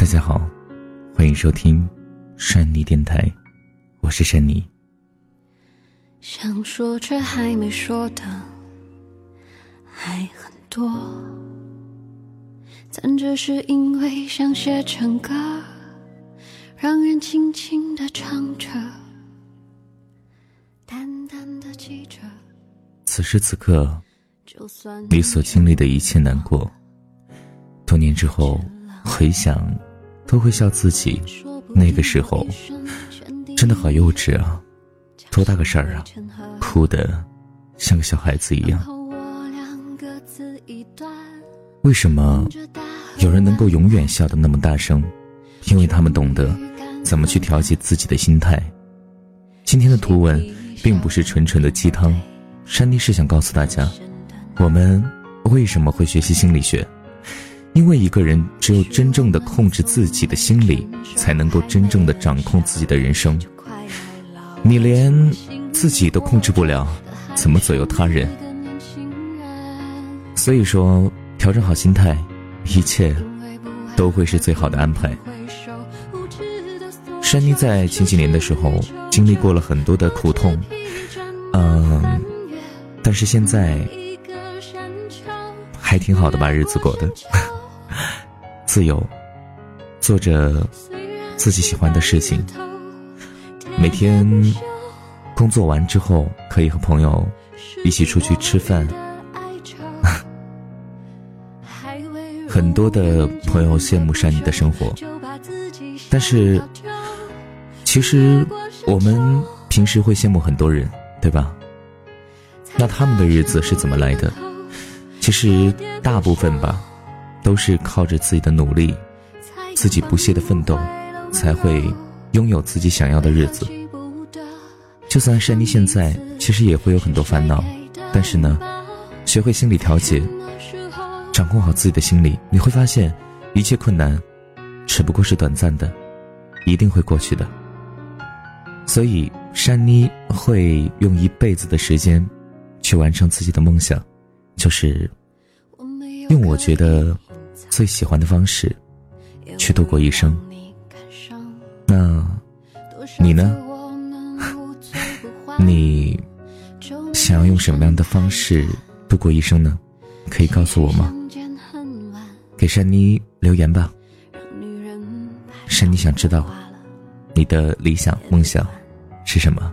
大家好，欢迎收听山妮电台，我是山妮。想说却还没说的还很多，但这是因为想写成歌，让人轻轻的唱着，淡淡的记着。此时此刻，你所经历的一切难过，多年之后回想，都会笑自己那个时候真的好幼稚啊！多大个事儿啊，哭的像个小孩子一样。为什么有人能够永远笑得那么大声？因为他们懂得怎么去调节自己的心态。今天的图文并不是纯纯的鸡汤，珊妮是想告诉大家，我们为什么会学习心理学？因为一个人只有真正的控制自己的心理，才能够真正的掌控自己的人生。你连自己都控制不了，怎么左右他人？所以说，调整好心态，一切都会是最好的安排。珊妮在前几年的时候经历过了很多的苦痛，嗯，但是现在还挺好的，把日子过得自由，做着自己喜欢的事情。每天工作完之后，可以和朋友一起出去吃饭。很多的朋友羡慕山里的生活，但是其实我们平时会羡慕很多人，对吧？那他们的日子是怎么来的？其实大部分吧，都是靠着自己的努力，自己不懈的奋斗，才会。拥有自己想要的日子，就算珊妮现在其实也会有很多烦恼，但是呢，学会心理调节，掌控好自己的心理，你会发现一切困难只不过是短暂的，一定会过去的。所以，珊妮会用一辈子的时间去完成自己的梦想，就是用我觉得最喜欢的方式去度过一生。那，你呢？你想要用什么样的方式度过一生呢？可以告诉我吗？给珊妮留言吧。珊妮想知道你的理想梦想是什么。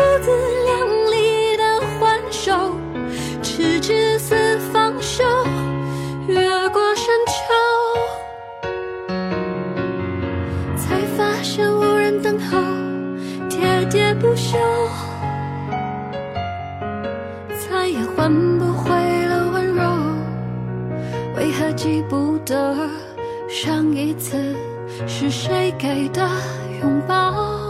不自量力的还手，直至死方休，越过山丘，才发现无人等候，喋喋不休，再也换不回了温柔，为何记不得？上一次是谁给的拥抱？